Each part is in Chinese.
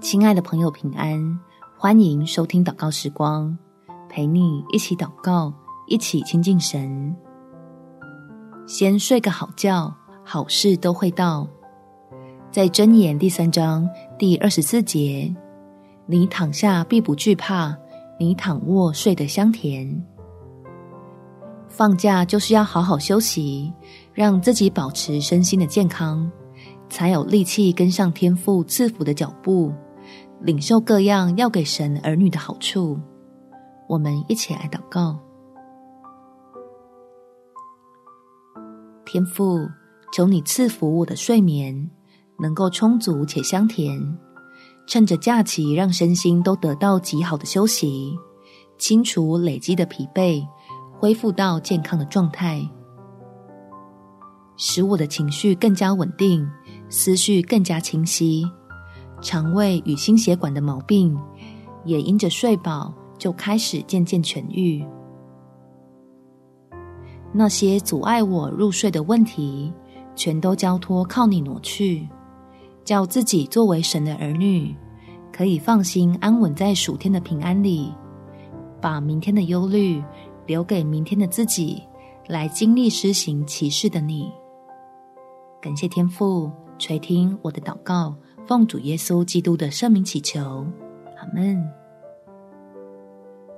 亲爱的朋友，平安！欢迎收听祷告时光，陪你一起祷告，一起亲近神。先睡个好觉，好事都会到。在箴言第三章第二十四节，你躺下必不惧怕，你躺卧睡得香甜。放假就是要好好休息，让自己保持身心的健康，才有力气跟上天父赐福的脚步，领受各样要给神儿女的好处。我们一起来祷告：天父，求你赐福我的睡眠，能够充足且香甜。趁着假期，让身心都得到极好的休息，清除累积的疲惫。恢复到健康的状态，使我的情绪更加稳定，思绪更加清晰，肠胃与心血管的毛病也因着睡饱就开始渐渐痊愈。那些阻碍我入睡的问题，全都交托靠你挪去，叫自己作为神的儿女，可以放心安稳在暑天的平安里，把明天的忧虑。留给明天的自己，来经历施行奇事的你。感谢天父垂听我的祷告，奉主耶稣基督的圣名祈求，阿门。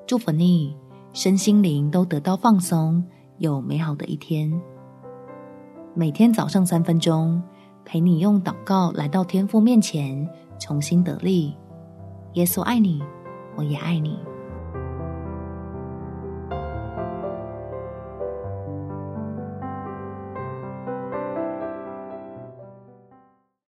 祝福你身心灵都得到放松，有美好的一天。每天早上三分钟，陪你用祷告来到天父面前，重新得力。耶稣爱你，我也爱你。